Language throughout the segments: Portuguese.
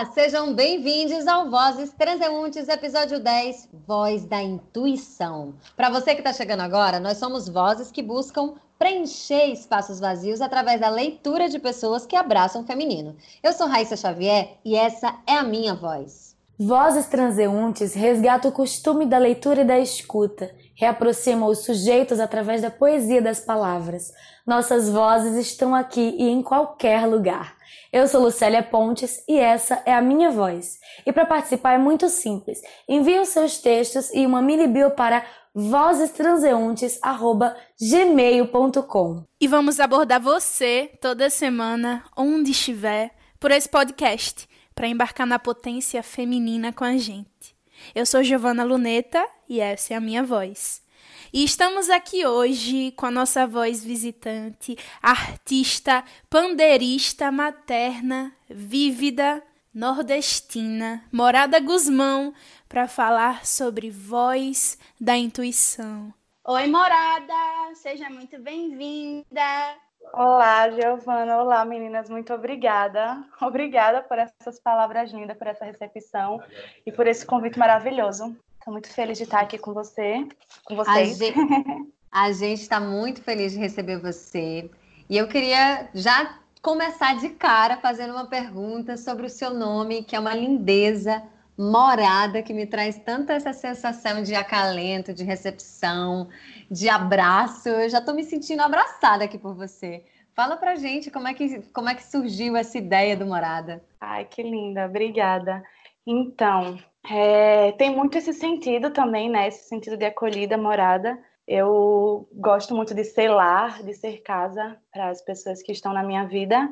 Olá, sejam bem-vindos ao Vozes Transeuntes, episódio 10, Voz da Intuição. Para você que está chegando agora, nós somos vozes que buscam preencher espaços vazios através da leitura de pessoas que abraçam o feminino. Eu sou Raíssa Xavier e essa é a minha voz. Vozes Transeuntes resgata o costume da leitura e da escuta, reaproxima os sujeitos através da poesia das palavras. Nossas vozes estão aqui e em qualquer lugar. Eu sou Lucélia Pontes e essa é a minha voz. E para participar é muito simples. Envie os seus textos e uma mini bio para vozestranseuntes@gmail.com. E vamos abordar você toda semana, onde estiver, por esse podcast, para embarcar na potência feminina com a gente. Eu sou Giovana Luneta e essa é a minha voz. E estamos aqui hoje com a nossa voz visitante, artista, pandeirista, materna, vívida, nordestina, Morada Guzmão, para falar sobre voz da intuição. Oi, Morada! Seja muito bem-vinda! Olá, Giovana. Olá, meninas. Muito obrigada. Obrigada por essas palavras lindas, por essa recepção e por esse convite maravilhoso. Estou muito feliz de estar aqui com você, com vocês. A gente está muito feliz de receber você. E eu queria já começar de cara fazendo uma pergunta sobre o seu nome, que é uma lindeza morada, que me traz tanta essa sensação de acalento, de recepção, de abraço. Eu já estou me sentindo abraçada aqui por você. Fala pra gente como é que, como é que surgiu essa ideia do Morada. Ai, que linda, obrigada. Então, é, tem muito esse sentido também, né? Esse sentido de acolhida, morada. Eu gosto muito de ser lar, de ser casa para as pessoas que estão na minha vida.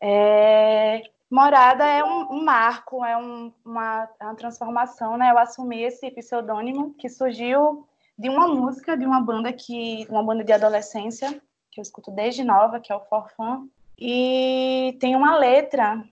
É, morada é um, um marco, é um, uma, uma, transformação, né? Eu assumi esse pseudônimo que surgiu de uma música de uma banda que, uma banda de adolescência que eu escuto desde nova, que é o Forfã. E tem uma letra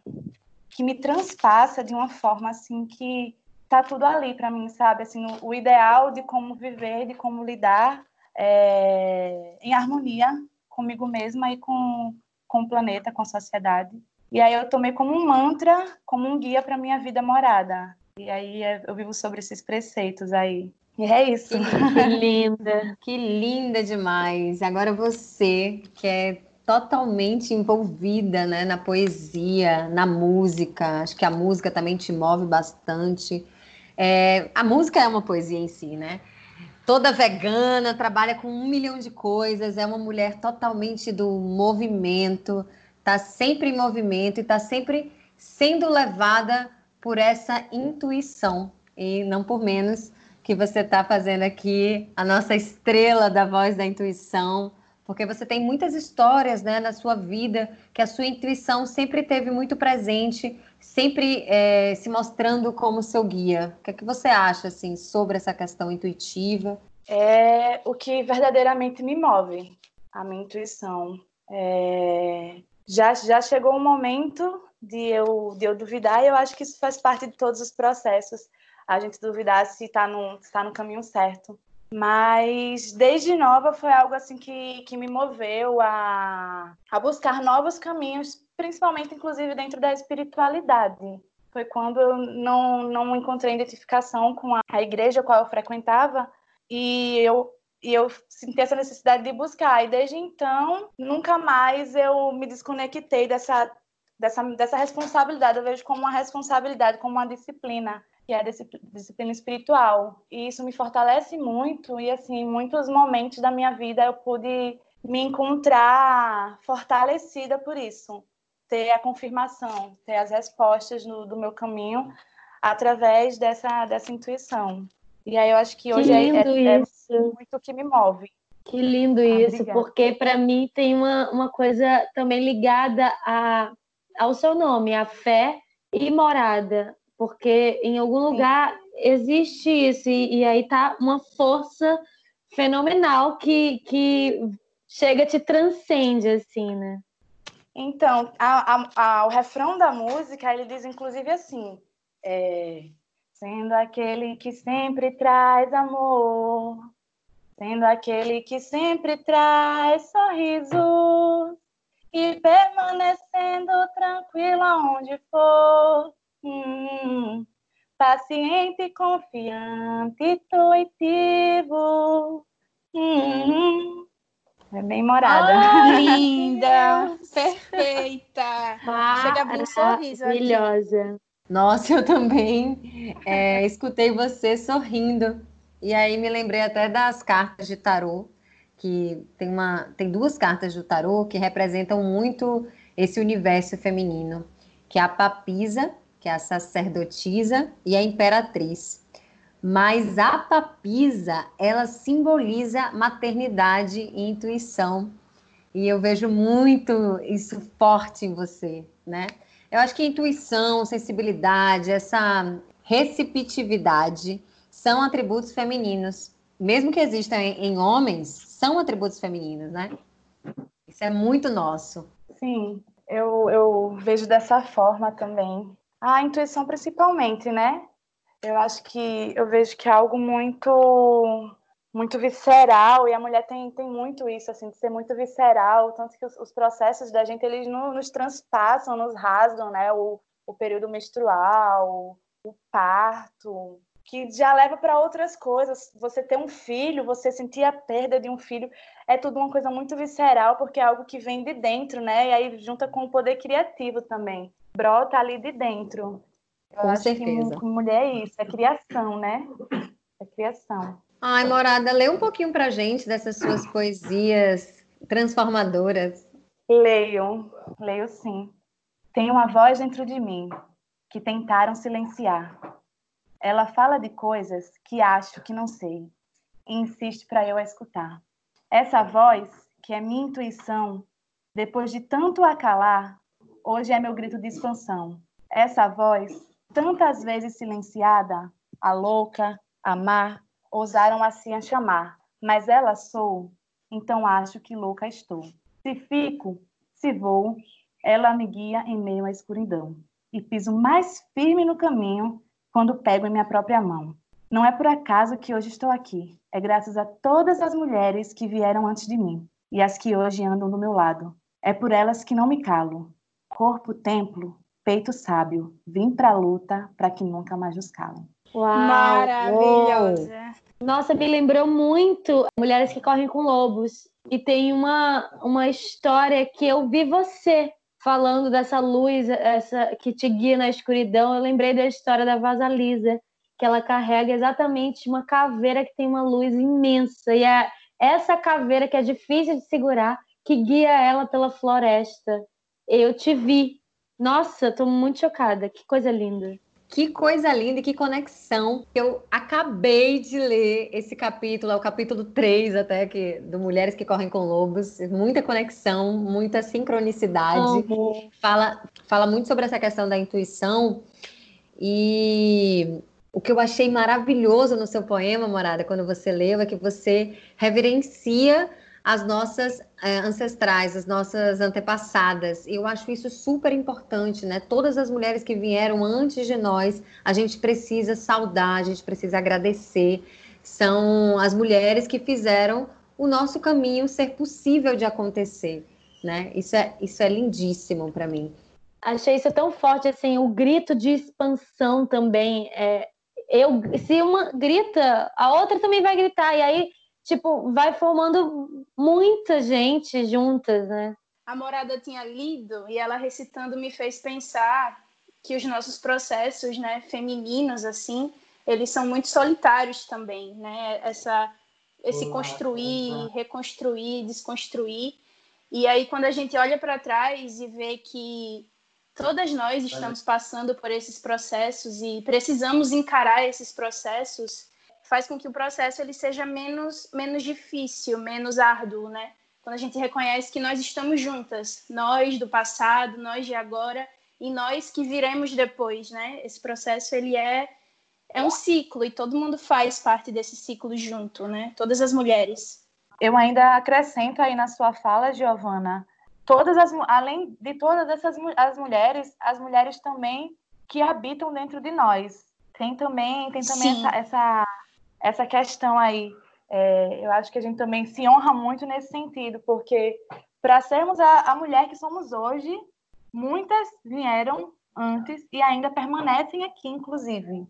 que me transpassa de uma forma assim que tá tudo ali para mim, sabe? Assim, o, o, ideal de como viver, de como lidar é, em harmonia comigo mesma e com, com o planeta, com a sociedade. E aí eu tomei como um mantra, como um guia para minha vida morada. E aí eu vivo sobre esses preceitos aí. E é isso. Que linda, que linda demais. Agora você, que é totalmente envolvida né, na poesia, na música. Acho que a música também te move bastante. É, a música é uma poesia em si, né? Toda vegana, trabalha com um milhão de coisas, é uma mulher totalmente do movimento, está sempre em movimento e está sempre sendo levada por essa intuição. E não por menos que você está fazendo aqui a nossa estrela da voz da intuição, porque você tem muitas histórias né, na sua vida que a sua intuição sempre teve muito presente sempre é, se mostrando como seu guia. O que é que você acha assim sobre essa questão intuitiva? É o que verdadeiramente me move, a minha intuição. É... Já, já chegou um momento de eu, de eu duvidar, e eu acho que isso faz parte de todos os processos, a gente duvidar se está no, tá no caminho certo. Mas desde nova foi algo assim que, que me moveu a, a buscar novos caminhos principalmente, inclusive, dentro da espiritualidade. Foi quando eu não, não encontrei identificação com a, a igreja a qual eu frequentava e eu, e eu senti essa necessidade de buscar. E desde então, nunca mais eu me desconectei dessa, dessa, dessa responsabilidade. Eu vejo como uma responsabilidade, como uma disciplina que é disciplina espiritual. E isso me fortalece muito e assim, em muitos momentos da minha vida eu pude me encontrar fortalecida por isso ter a confirmação, ter as respostas no, do meu caminho através dessa, dessa intuição. E aí eu acho que hoje que é, é, é, muito o que me move. Que lindo ah, isso, obrigada. porque para mim tem uma, uma coisa também ligada a, ao seu nome, a fé e morada, porque em algum lugar existe isso, e, e aí tá uma força fenomenal que, que chega, te transcende, assim, né? Então, a, a, a, o refrão da música, ele diz inclusive assim, é, sendo aquele que sempre traz amor, sendo aquele que sempre traz sorriso, e permanecendo tranquilo aonde for, Hum, paciente, confiante, intuitivo. Hum, é bem morada. Ah, linda, perfeita. Chega a abrir um sorriso aqui. Maravilhosa. Nossa, eu também é, escutei você sorrindo. E aí me lembrei até das cartas de tarô, que tem, uma, tem duas cartas do tarô que representam muito esse universo feminino, que é a papisa, que é a sacerdotisa, e a imperatriz. Mas a papisa, ela simboliza maternidade e intuição. E eu vejo muito isso forte em você, né? Eu acho que intuição, sensibilidade, essa receptividade são atributos femininos. Mesmo que existam em, homens, são atributos femininos, né? Isso é muito nosso. Sim, eu, eu vejo dessa forma também. A intuição principalmente, né? Eu acho que eu vejo que é algo muito muito visceral e a mulher tem, tem muito isso assim de ser muito visceral tanto que os, os processos da gente eles no, nos transpassam nos rasgam né? O, o período menstrual o parto que já leva para outras coisas. Você ter um filho você sentir a perda de um filho é tudo uma coisa muito visceral porque é algo que vem de dentro né? E aí junta com o poder criativo também brota ali de dentro eu Com acho certeza. que mulher é isso é criação né é criação Ai, Morada, lê um pouquinho pra gente dessas suas poesias transformadoras. Leio, leio sim. Tem uma voz dentro de mim que tentaram silenciar. Ela fala de coisas que acho que não sei e insiste para eu escutar. Essa voz, que é minha intuição, depois de tanto a calar, hoje é meu grito de expansão. Essa voz, tantas vezes silenciada, a louca, a má, ousaram assim a chamar, mas ela sou, então acho que louca estou. Se fico, se vou, ela me guia em meio à escuridão e piso mais firme no caminho quando pego em minha própria mão. Não é por acaso que hoje estou aqui, é graças a todas as mulheres que vieram antes de mim e as que hoje andam do meu lado. É por elas que não me calo. Corpo, templo, peito sábio, vim pra luta para que nunca mais nos calem. Uau! Maravilhosa. Nossa, me lembrou muito Mulheres que Correm com Lobos. E tem uma, uma história que eu vi você falando dessa luz essa que te guia na escuridão. Eu lembrei da história da Vasalisa, que ela carrega exatamente uma caveira que tem uma luz imensa. E é essa caveira que é difícil de segurar que guia ela pela floresta. Eu te vi. Nossa, tô muito chocada. Que coisa linda. Que coisa linda e que conexão. Eu acabei de ler esse capítulo, é o capítulo 3 até, que, do Mulheres que Correm com Lobos. Muita conexão, muita sincronicidade. Fala, fala muito sobre essa questão da intuição. E o que eu achei maravilhoso no seu poema, Morada, quando você leu, é que você reverencia as nossas eh, ancestrais, as nossas antepassadas. Eu acho isso super importante, né? Todas as mulheres que vieram antes de nós, a gente precisa saudar, a gente precisa agradecer. São as mulheres que fizeram o nosso caminho ser possível de acontecer, né? Isso é, isso é lindíssimo para mim. Achei isso tão forte, assim, o grito de expansão também. É, eu, se uma grita, a outra também vai gritar. E aí, tipo, vai formando muita gente juntas, né? A morada tinha lido e ela recitando me fez pensar que os nossos processos, né, femininos assim, eles são muito solitários também, né? Essa esse construir, reconstruir, desconstruir. E aí quando a gente olha para trás e vê que todas nós estamos passando por esses processos e precisamos encarar esses processos, faz com que o processo ele seja menos menos difícil, menos árduo, né? Quando a gente reconhece que nós estamos juntas, nós do passado, nós de agora e nós que viremos depois, né? Esse processo ele é é um ciclo e todo mundo faz parte desse ciclo junto, né? Todas as mulheres. Eu ainda acrescento aí na sua fala, Giovana, todas as além de todas essas as mulheres, as mulheres também que habitam dentro de nós. Tem também tem também Sim. essa, essa essa questão aí. É, eu acho que a gente também se honra muito nesse sentido, porque para sermos a, a mulher que somos hoje, muitas vieram antes e ainda permanecem aqui, inclusive.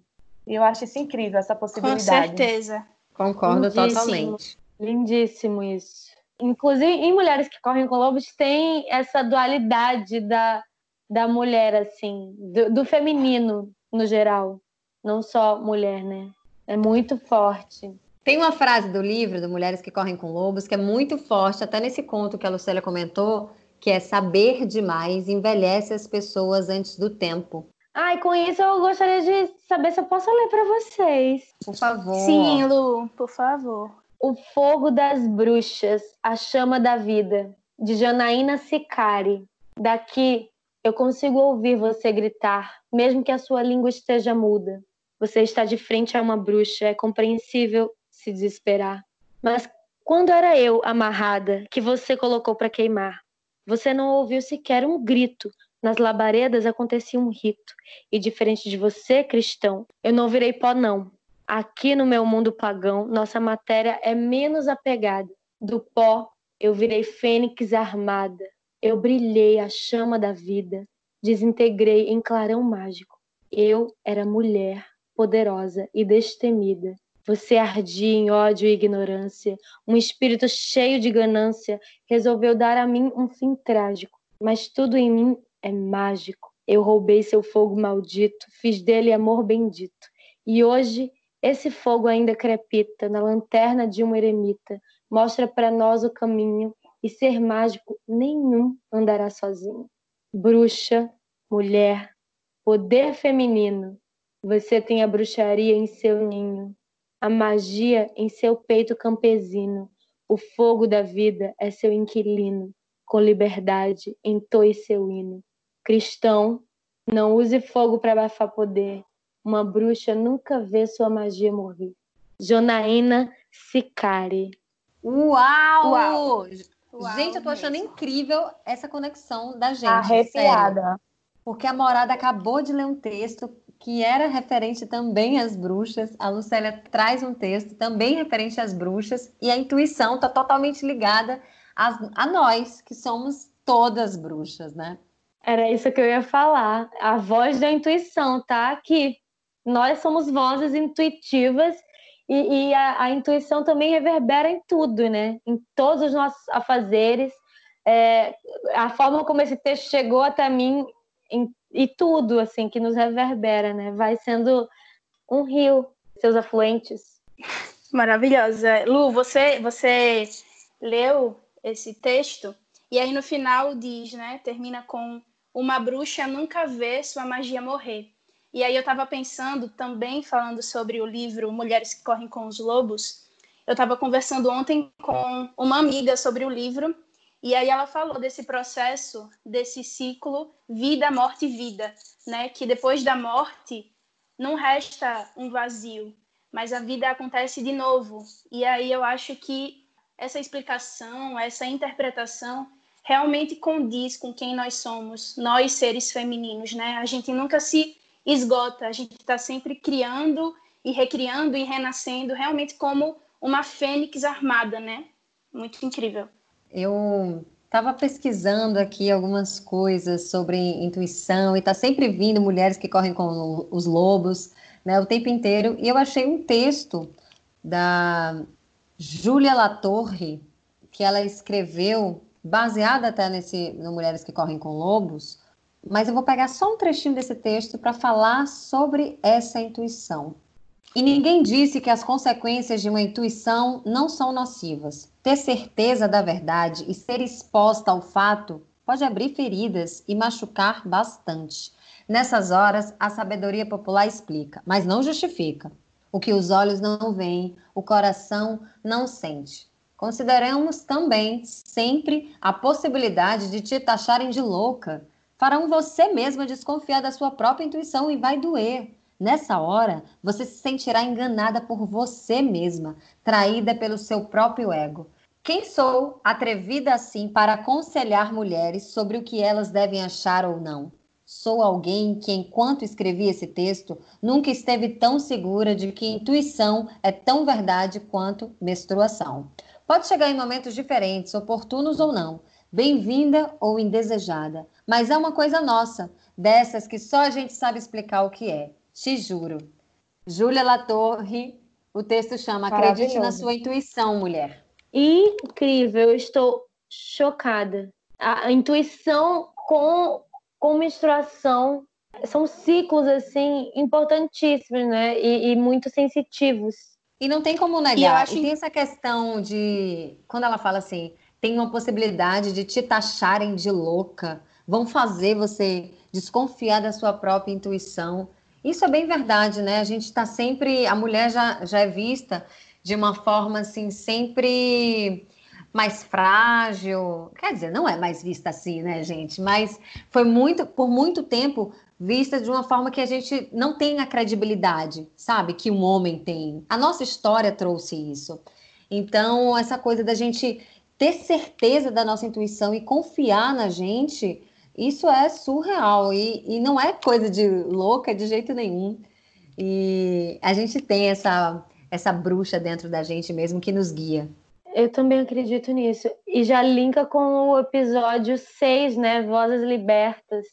E eu acho isso incrível, essa possibilidade. Com certeza. Concordo Lindíssimo. totalmente. Lindíssimo isso. Inclusive, em Mulheres que Correm com Lobos, tem essa dualidade da, da mulher, assim, do, do feminino no geral. Não só mulher, né? É muito forte. Tem uma frase do livro, do Mulheres que Correm com Lobos, que é muito forte, até nesse conto que a Lucélia comentou, que é saber demais envelhece as pessoas antes do tempo. Ai, com isso eu gostaria de saber se eu posso ler para vocês. Por favor. Sim, Lu, por favor. O Fogo das Bruxas, A Chama da Vida, de Janaína Sicari. Daqui eu consigo ouvir você gritar, mesmo que a sua língua esteja muda. Você está de frente a uma bruxa, é compreensível se desesperar. Mas quando era eu amarrada, que você colocou para queimar, você não ouviu sequer um grito. Nas labaredas acontecia um rito. E diferente de você, cristão, eu não virei pó, não. Aqui no meu mundo pagão, nossa matéria é menos apegada. Do pó, eu virei fênix armada. Eu brilhei a chama da vida. Desintegrei em clarão mágico. Eu era mulher, poderosa e destemida. Você ardia em ódio e ignorância. Um espírito cheio de ganância resolveu dar a mim um fim trágico. Mas tudo em mim é mágico. Eu roubei seu fogo maldito, fiz dele amor bendito. E hoje esse fogo ainda crepita na lanterna de um eremita, mostra para nós o caminho, e ser mágico nenhum andará sozinho. Bruxa, mulher, poder feminino, você tem a bruxaria em seu ninho, a magia em seu peito campesino, o fogo da vida é seu inquilino, com liberdade entoe seu hino. Cristão, não use fogo para abafar poder, uma bruxa nunca vê sua magia morrer. Jonaína Sicari. Uau! Uau! Gente, eu tô achando mesmo. incrível essa conexão da gente. Arrepiada. Sério. Porque a Morada acabou de ler um texto que era referente também às bruxas. A Lucélia traz um texto também referente às bruxas. E a intuição está totalmente ligada a, a nós, que somos todas bruxas, né? Era isso que eu ia falar. A voz da intuição tá aqui nós somos vozes intuitivas e, e a, a, intuição também reverbera em tudo, né? Em todos os nossos afazeres. É, a forma como esse texto chegou até mim em, e tudo, assim, que nos reverbera, né? Vai sendo um rio, seus afluentes. Maravilhosa. Lu, você, você leu esse texto e aí no final diz, né? Termina com uma bruxa nunca vê sua magia morrer. E aí eu estava pensando também, falando sobre o livro Mulheres que Correm com os Lobos, eu estava conversando ontem com uma amiga sobre o livro, e aí ela falou desse processo, desse ciclo vida, morte vida, né? Que depois da morte não resta um vazio, mas a vida acontece de novo. E aí eu acho que essa explicação, essa interpretação realmente condiz com quem nós somos, nós seres femininos, né? A gente nunca se esgota. A gente está sempre criando e recriando e renascendo realmente como uma fênix armada, né? Muito incrível. Eu estava pesquisando aqui algumas coisas sobre intuição e está sempre vindo mulheres que correm com os lobos, né, o tempo inteiro. E eu achei um texto da Júlia Latorre que ela escreveu, baseada até nesse no Mulheres que Correm com Lobos, mas eu vou pegar só um trechinho desse texto para falar sobre essa intuição. E ninguém disse que as consequências de uma intuição não são nocivas. Ter certeza da verdade e ser exposta ao fato pode abrir feridas e machucar bastante. Nessas horas, a sabedoria popular explica, mas não justifica. O que os olhos não veem, o coração não sente. Consideramos também sempre a possibilidade de te taxarem de louca farão você mesma desconfiar da sua própria intuição e vai doer. Nessa hora, você se sentirá enganada por você mesma, traída pelo seu próprio ego. Quem sou atrevida assim para aconselhar mulheres sobre o que elas devem achar ou não? Sou alguém que, enquanto escrevi esse texto, nunca esteve tão segura de que intuição é tão verdade quanto menstruação. Pode chegar em momentos diferentes, oportunos ou não, bem-vinda ou indesejada, mas é uma coisa nossa, dessas que só a gente sabe explicar o que é. Te juro. Júlia Latorre, o texto chama Acredite na sua intuição, mulher. Incrível, eu estou chocada. A intuição com, com menstruação são ciclos assim importantíssimos, né? E, e muito sensitivos. E não tem como negar. E, acho... e tem essa questão de quando ela fala assim, tem uma possibilidade de te taxarem de louca, vão fazer você desconfiar da sua própria intuição. Isso é bem verdade, né? A gente está sempre, a mulher já, já é vista de uma forma assim, sempre mais frágil. Quer dizer, não é mais vista assim, né, gente? Mas foi muito, por muito tempo, vista de uma forma que a gente não tem a credibilidade, sabe? Que um homem tem. A nossa história trouxe isso. Então, essa coisa da gente ter certeza da nossa intuição e confiar na gente, isso é surreal e, e não é coisa de louca de jeito nenhum. E a gente tem essa, essa bruxa dentro da gente mesmo que nos guia. Eu também acredito nisso. E já linka com o episódio 6, né? Vozes Libertas,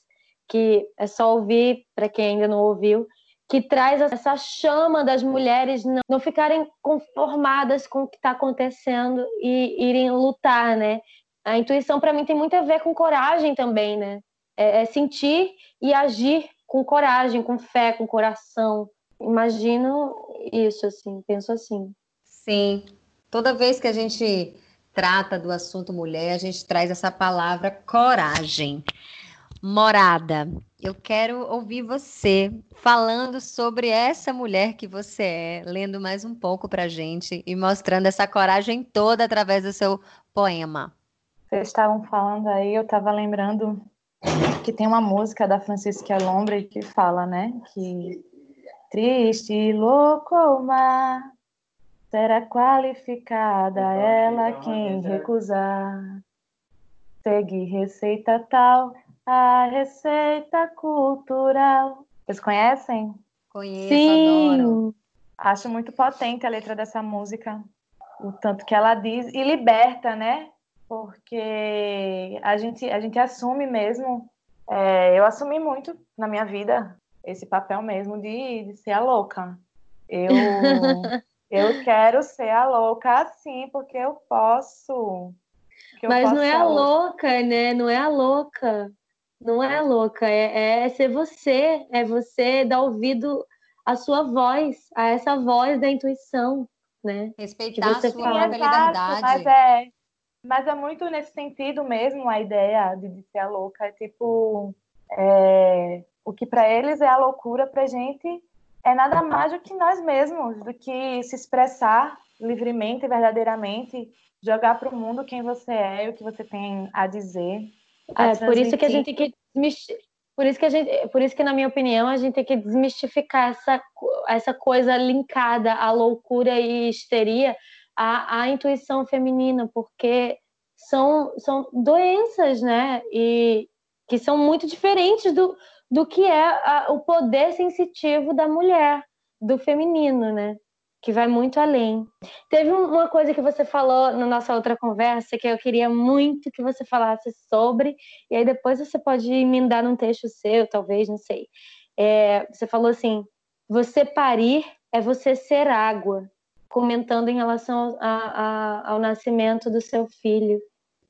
que é só ouvir para quem ainda não ouviu, que traz essa chama das mulheres não, não ficarem conformadas com o que está acontecendo e irem lutar, né? A intuição para mim tem muito a ver com coragem também, né? É, é sentir e agir com coragem, com fé, com coração. Imagino isso, assim, penso assim. Sim. Toda vez que a gente trata do assunto mulher, a gente traz essa palavra coragem. Morada, eu quero ouvir você falando sobre essa mulher que você é, lendo mais um pouco para gente e mostrando essa coragem toda através do seu poema. Vocês estavam falando aí, eu estava lembrando que tem uma música da Francisca Lombre que fala, né, que triste e louco o mar será qualificada ela quem recusar seguir receita tal a receita cultural. Vocês conhecem? Conheço, Sim. adoro. Acho muito potente a letra dessa música, o tanto que ela diz e liberta, né? Porque a gente, a gente assume mesmo, é, eu assumi muito na minha vida esse papel mesmo de, de ser a louca. Eu, eu quero ser a louca assim, porque eu posso. Mas posso não é a louca, né? Não é a louca. Não é louca, é, é ser você, é você dar ouvido à sua voz, a essa voz da intuição, né? Respeitar a sua própria liberdade. Mas é, mas é muito nesse sentido mesmo a ideia de, de ser a louca. É tipo, é, o que para eles é a loucura, para gente é nada mais do que nós mesmos, do que se expressar livremente, verdadeiramente, jogar para o mundo quem você é e o que você tem a dizer. É, por isso que a gente tem que por isso que a gente, por isso que na minha opinião a gente tem que desmistificar essa essa coisa linkada à loucura e histeria à, à intuição feminina, porque são são doenças, né? E que são muito diferentes do, do que é a, o poder sensitivo da mulher, do feminino, né? que vai muito além. Teve uma coisa que você falou na nossa outra conversa que eu queria muito que você falasse sobre, e aí depois você pode emendar num texto seu, talvez, não sei. É, você falou assim: você parir é você ser água, comentando em relação a, a, ao nascimento do seu filho.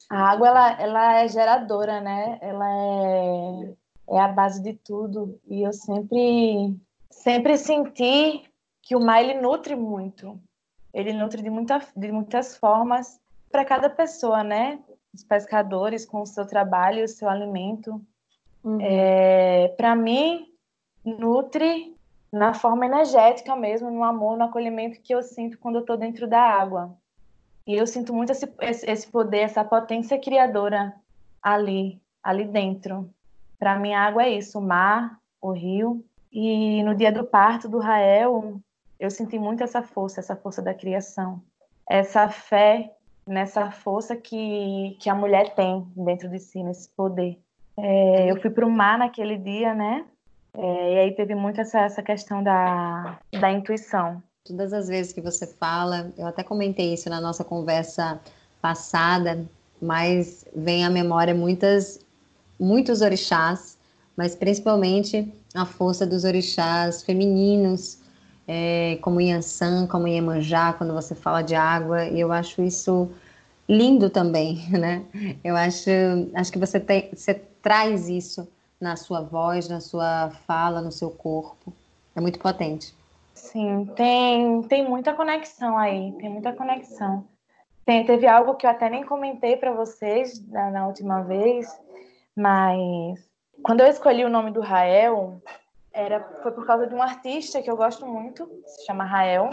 A água ela, ela é geradora, né? Ela é, é a base de tudo. E eu sempre, sempre senti que o mar ele nutre muito. Ele nutre de, muita, de muitas formas para cada pessoa, né? Os pescadores com o seu trabalho, o seu alimento. Uhum. É, para mim, nutre na forma energética mesmo, no amor, no acolhimento que eu sinto quando eu estou dentro da água. E eu sinto muito esse, esse poder, essa potência criadora ali, ali dentro. Para mim, a água é isso, o mar, o rio. E no dia do parto do Rael, eu senti muito essa força, essa força da criação, essa fé nessa força que, que a mulher tem dentro de si, nesse poder. É, eu fui para o mar naquele dia, né? É, e aí teve muito essa, essa questão da, da intuição. Todas as vezes que você fala, eu até comentei isso na nossa conversa passada, mas vem à memória muitas, muitos orixás, mas principalmente a força dos orixás femininos, é, como Yansan, como Iemanjá, quando você fala de água, e eu acho isso lindo também, né? Eu acho, acho que você, tem, você traz isso na sua voz, na sua fala, no seu corpo. É muito potente. Sim, tem, tem muita conexão aí, tem muita conexão. Tem, teve algo que eu até nem comentei para vocês na, na, última vez, mas quando eu escolhi o nome do Rael, era, foi por causa de um artista que eu gosto muito, se chama Rael,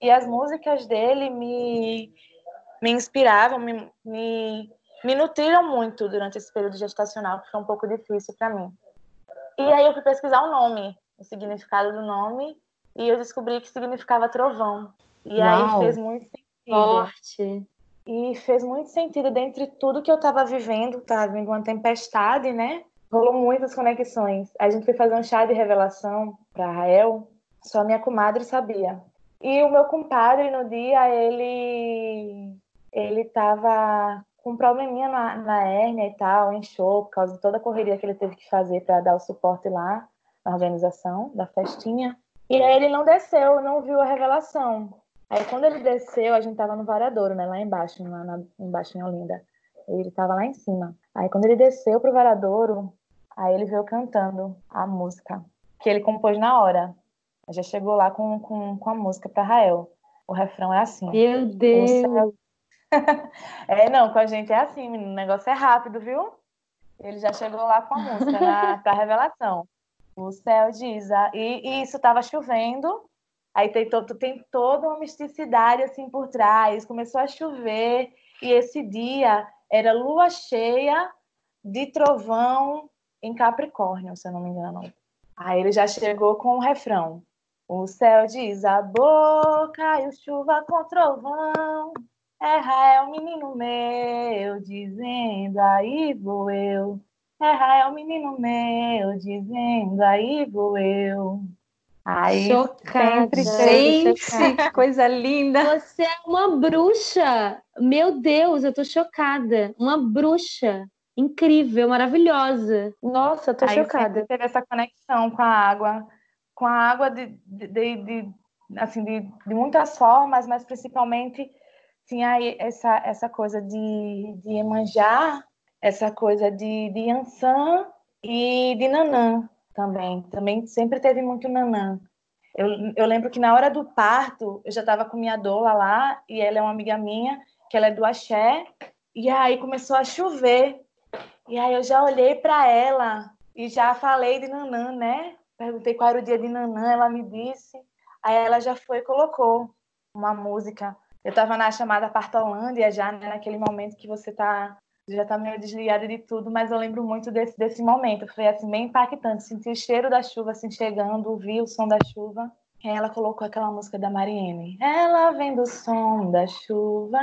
e as músicas dele me, me inspiravam, me, me, me nutriram muito durante esse período gestacional, que foi um pouco difícil para mim. E aí eu fui pesquisar o nome, o significado do nome, e eu descobri que significava trovão. E Uau. aí fez muito sentido. Forte. E fez muito sentido dentre tudo que eu estava vivendo, estava vindo uma tempestade, né? Rolou muitas conexões. A gente foi fazer um chá de revelação para Rael, só minha comadre sabia. E o meu compadre, no dia, ele ele estava com um probleminha na, na hérnia e tal, inchou por causa de toda a correria que ele teve que fazer para dar o suporte lá na organização da festinha. E aí ele não desceu, não viu a revelação. Aí quando ele desceu, a gente tava no varadouro, né, lá embaixo, lá na, embaixo em Olinda. Ele tava lá em cima. Aí quando ele desceu pro varadouro, aí ele veio cantando a música que ele compôs na hora. Já chegou lá com, com, com a música para Rael. O refrão é assim. Meu Deus! é, não, com a gente é assim, menino. O negócio é rápido, viu? Ele já chegou lá com a música na, pra revelação. O céu diz. Ah, e, e isso estava chovendo. Aí tem, todo, tem toda uma misticidade assim por trás. Começou a chover. E esse dia era lua cheia de trovão em Capricórnio, se eu não me engano. Aí ele já chegou com o refrão. O céu desabou, caiu chuva com trovão. É Rael, menino meu, dizendo aí vou eu. É Rael, menino meu, dizendo aí vou eu. Aí, chocada. Gente, que coisa linda. Você é uma bruxa. Meu Deus, eu tô chocada. Uma bruxa. Incrível, maravilhosa. Nossa, eu tô Aí chocada. Teve essa conexão com a água, com a água de, de, de, de assim, de, de muitas formas, mas principalmente tinha essa, essa coisa de, de Iemanjá, essa coisa de, de Yansan e de Nanã também. Também sempre teve muito Nanã. Eu, eu lembro que na hora do parto, eu já estava com minha doula lá, e ela é uma amiga minha, que ela é do axé, e aí começou a chover. E aí eu já olhei para ela e já falei de Nanã, né? Perguntei qual era o dia de Nanã, ela me disse. Aí ela já foi e colocou uma música eu estava na chamada Partolândia já, né, naquele momento que você tá, já está meio desligada de tudo, mas eu lembro muito desse, desse momento. Foi assim, bem impactante. Senti o cheiro da chuva assim chegando, ouvi o som da chuva. E ela colocou aquela música da Mariene. Ela vem do som da chuva,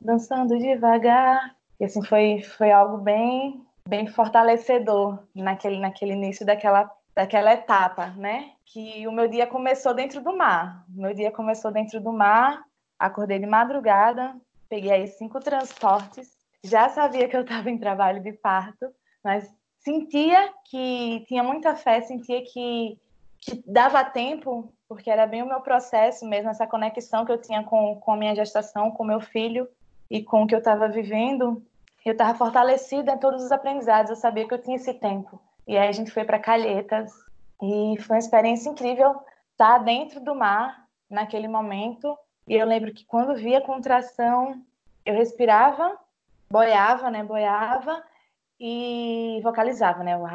dançando devagar. E assim, foi, foi algo bem, bem fortalecedor naquele, naquele início daquela daquela etapa, né? Que o meu dia começou dentro do mar. O meu dia começou dentro do mar, acordei de madrugada, peguei aí cinco transportes, já sabia que eu estava em trabalho de parto, mas sentia que tinha muita fé, sentia que, que dava tempo, porque era bem o meu processo mesmo, essa conexão que eu tinha com, com a minha gestação, com meu filho e com o que eu estava vivendo. Eu estava fortalecida em todos os aprendizados, eu sabia que eu tinha esse tempo. E aí a gente foi para Calhetas e foi uma experiência incrível estar dentro do mar naquele momento. E eu lembro que quando via a contração, eu respirava, boiava, né? Boiava e vocalizava, né? Uau!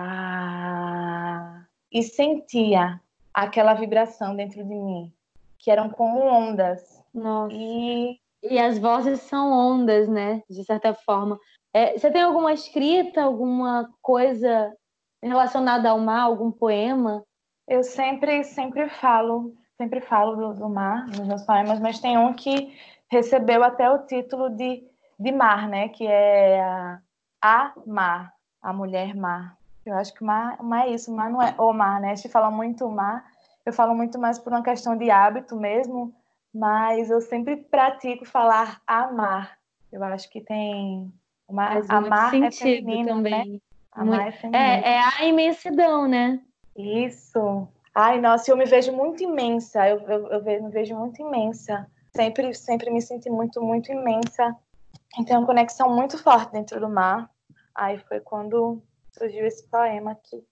E sentia aquela vibração dentro de mim, que eram como ondas. Nossa. E, e as vozes são ondas, né? De certa forma. É, você tem alguma escrita, alguma coisa relacionada ao mar, algum poema? Eu sempre, sempre falo, sempre falo do, do mar nos meus poemas, mas tem um que recebeu até o título de, de mar, né? Que é a, a mar, a mulher mar. Eu acho que o mar, o mar é isso, o mar não é o mar, né? A gente fala muito mar. eu falo muito mais por uma questão de hábito mesmo, mas eu sempre pratico falar amar. Eu acho que tem uma amar é sentido feminino, também. né? Amar é Muito-. É, é a imensidão, né? Isso. Ai, nossa, eu me vejo muito imensa. Eu, eu, eu me vejo muito imensa. Sempre, sempre me senti muito, muito imensa. E uma conexão muito forte dentro do mar. Aí foi quando surgiu esse poema aqui.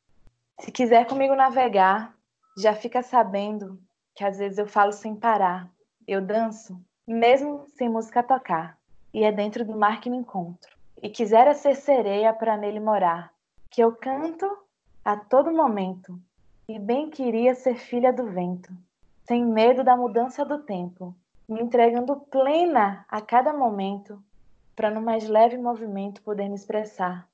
Se quiser comigo navegar, já fica sabendo que às vezes eu falo sem parar. Eu danço, mesmo sem música tocar. E é dentro do mar que me encontro. E quisera ser sereia para nele morar. Que eu canto a todo momento. E bem queria ser filha do vento, sem medo da mudança do tempo, me entregando plena a cada momento, para no mais leve movimento poder me expressar.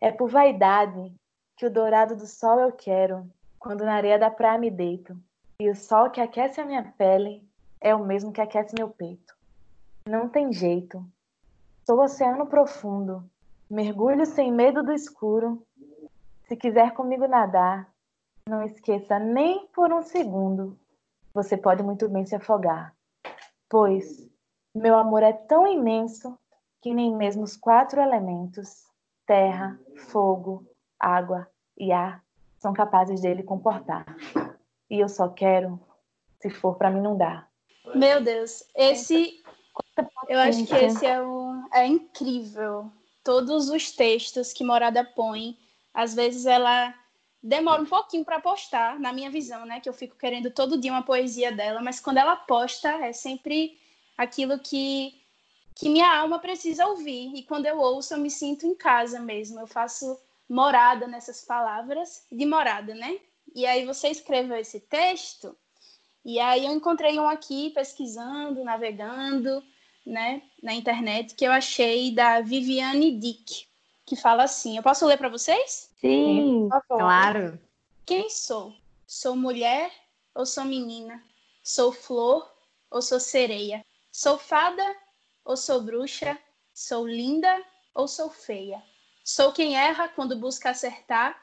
É por vaidade que o dourado do sol eu quero, quando na areia da praia me deito, e o sol que aquece a minha pele é o mesmo que aquece meu peito. Não tem jeito. Sou oceano profundo, mergulho sem medo do escuro. Se quiser comigo nadar, não esqueça nem por um segundo. Você pode muito bem se afogar. Pois meu amor é tão imenso que nem mesmo os quatro elementos terra, fogo, água e ar são capazes dele comportar. E eu só quero se for para me inundar. Meu Deus, esse eu acho que esse é, um, é incrível. Todos os textos que Morada põe, às vezes ela demora um pouquinho para postar, na minha visão, né? Que eu fico querendo todo dia uma poesia dela, mas quando ela posta é sempre aquilo que que minha alma precisa ouvir. E quando eu ouço, eu me sinto em casa mesmo. Eu faço morada nessas palavras de morada, né? E aí você escreveu esse texto e aí eu encontrei um aqui pesquisando, navegando, né, na internet que eu achei da Viviane Dick, que fala assim. Eu posso ler para vocês? Sim. Claro. Quem sou? Sou mulher ou sou menina? Sou flor ou sou sereia? Sou fada ou sou bruxa? Sou linda ou sou feia? Sou quem erra quando busca acertar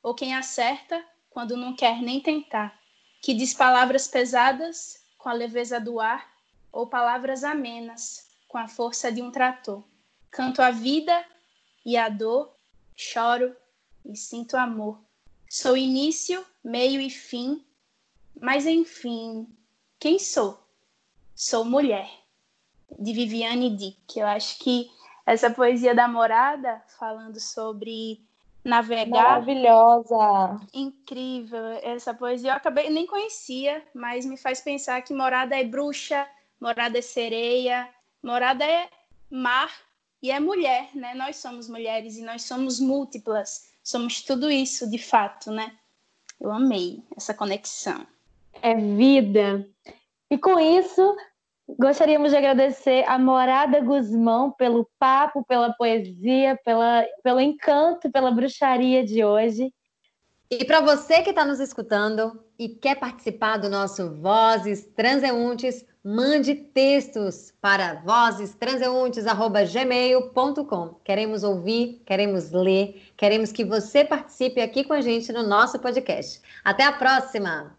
ou quem acerta quando não quer nem tentar? Que diz palavras pesadas com a leveza do ar ou palavras amenas com a força de um trator? Canto a vida e a dor, choro e sinto amor. Sou início, meio e fim, mas enfim, quem sou? Sou mulher, de Viviane Dick. Eu acho que essa poesia da morada, falando sobre navegar, Maravilhosa. incrível. Essa poesia eu acabei nem conhecia, mas me faz pensar que morada é bruxa, morada é sereia, morada é mar e é mulher, né? Nós somos mulheres e nós somos múltiplas. Somos tudo isso, de fato, né? Eu amei essa conexão. É vida. E com isso, gostaríamos de agradecer a Morada Guzmão pelo papo, pela poesia, pela, pelo encanto, pela bruxaria de hoje. E para você que está nos escutando e quer participar do nosso Vozes Transeuntes, mande textos para vozestranseuntes.gmail.com. Queremos ouvir, queremos ler, queremos que você participe aqui com a gente no nosso podcast. Até a próxima!